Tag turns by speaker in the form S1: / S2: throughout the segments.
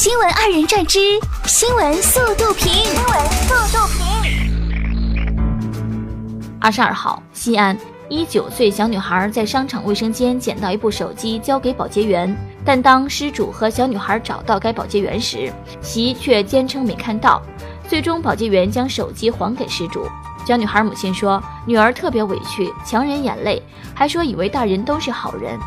S1: 新闻二人转之新闻速度评，新闻速度
S2: 评。二十二号，西安一九岁小女孩在商场卫生间捡到一部手机，交给保洁员。但当失主和小女孩找到该保洁员时，其却坚称没看到。最终，保洁员将手机还给失主。小女孩母亲说：“女儿特别委屈，强忍眼泪，还说以为大人都是好人。”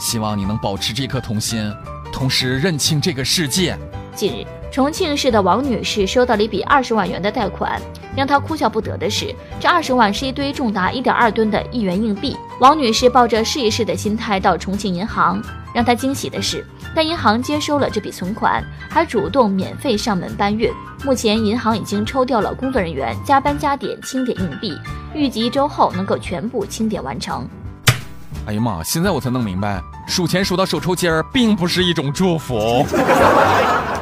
S3: 希望你能保持这颗童心。同时认清这个世界。
S2: 近日，重庆市的王女士收到了一笔二十万元的贷款，让她哭笑不得的是，这二十万是一堆重达一点二吨的一元硬币。王女士抱着试一试的心态到重庆银行，让她惊喜的是，该银行接收了这笔存款，还主动免费上门搬运。目前，银行已经抽调了工作人员加班加点清点硬币，预计一周后能够全部清点完成。
S3: 哎呀妈！现在我才弄明白，数钱数到手抽筋儿，并不是一种祝福。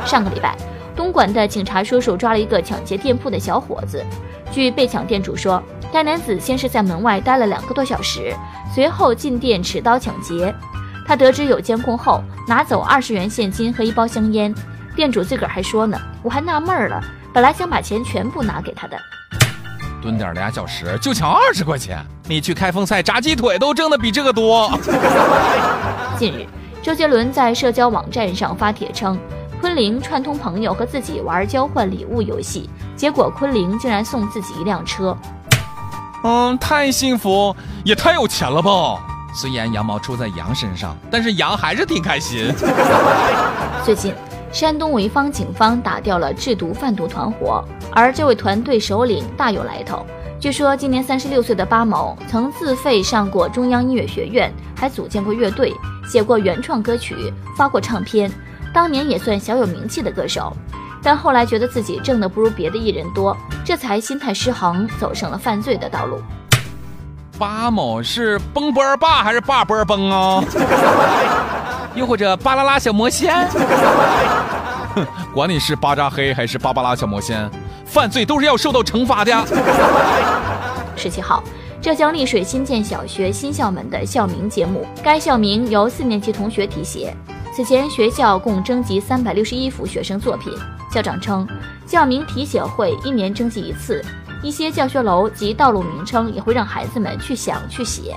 S2: 上个礼拜，东莞的警察叔叔抓了一个抢劫店铺的小伙子。据被抢店主说，该男子先是在门外待了两个多小时，随后进店持刀抢劫。他得知有监控后，拿走二十元现金和一包香烟。店主自个儿还说呢：“我还纳闷了，本来想把钱全部拿给他的。”
S3: 蹲点俩小时就抢二十块钱，你去开封菜炸鸡腿都挣的比这个多。
S2: 近日，周杰伦在社交网站上发帖称，昆凌串通朋友和自己玩交换礼物游戏，结果昆凌竟然送自己一辆车。
S3: 嗯，太幸福，也太有钱了吧！虽然羊毛出在羊身上，但是羊还是挺开心。
S2: 最近。山东潍坊警方打掉了制毒贩毒团伙，而这位团队首领大有来头。据说，今年三十六岁的巴某曾自费上过中央音乐学院，还组建过乐队，写过原创歌曲，发过唱片，当年也算小有名气的歌手。但后来觉得自己挣的不如别的艺人多，这才心态失衡，走上了犯罪的道路。
S3: 巴某是崩波儿霸还是霸波儿崩啊？又或者巴啦啦小魔仙？哼，管你是巴扎黑还是芭芭拉小魔仙，犯罪都是要受到惩罚的。
S2: 十七号，浙江丽水新建小学新校门的校名揭幕，该校名由四年级同学题写。此前学校共征集三百六十一幅学生作品，校长称，校名题写会一年征集一次，一些教学楼及道路名称也会让孩子们去想去写。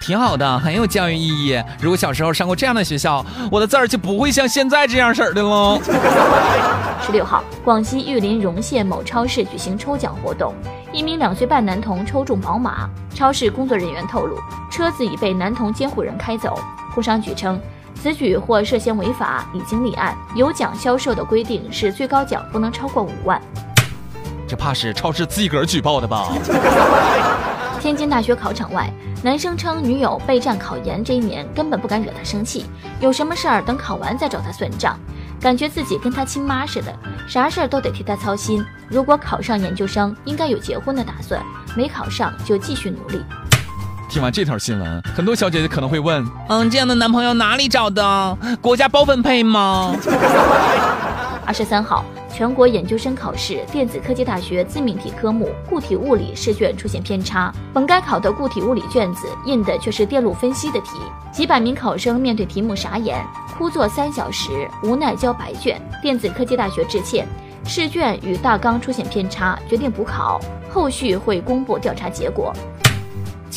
S3: 挺好的，很有教育意义。如果小时候上过这样的学校，我的字儿就不会像现在这样式儿的喽。
S2: 十六号，广西玉林容县某超市举行抽奖活动，一名两岁半男童抽中宝马。超市工作人员透露，车子已被男童监护人开走。工商局称，此举或涉嫌违法，已经立案。有奖销售的规定是最高奖不能超过五万。
S3: 这怕是超市自个儿举报的吧？
S2: 天津大学考场外，男生称女友备战考研这一年根本不敢惹他生气，有什么事儿等考完再找他算账，感觉自己跟他亲妈似的，啥事儿都得替他操心。如果考上研究生，应该有结婚的打算；没考上就继续努力。
S3: 听完这条新闻，很多小姐姐可能会问：嗯，这样的男朋友哪里找的？国家包分配吗？
S2: 二十三号。全国研究生考试电子科技大学自命题科目固体物理试卷出现偏差，本该考的固体物理卷子印的却是电路分析的题，几百名考生面对题目傻眼，枯坐三小时，无奈交白卷。电子科技大学致歉，试卷与大纲出现偏差，决定补考，后续会公布调查结果。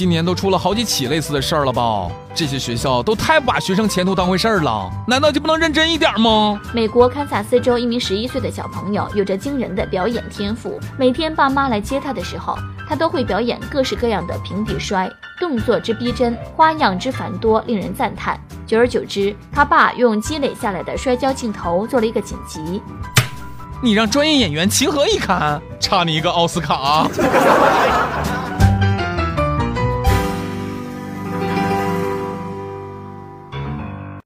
S3: 今年都出了好几起类似的事儿了吧？这些学校都太不把学生前途当回事儿了，难道就不能认真一点吗？
S2: 美国堪萨斯州一名十一岁的小朋友有着惊人的表演天赋，每天爸妈来接他的时候，他都会表演各式各样的平底摔，动作之逼真，花样之繁多，令人赞叹。久而久之，他爸用积累下来的摔跤镜头做了一个剪辑。
S3: 你让专业演员情何以堪？差你一个奥斯卡。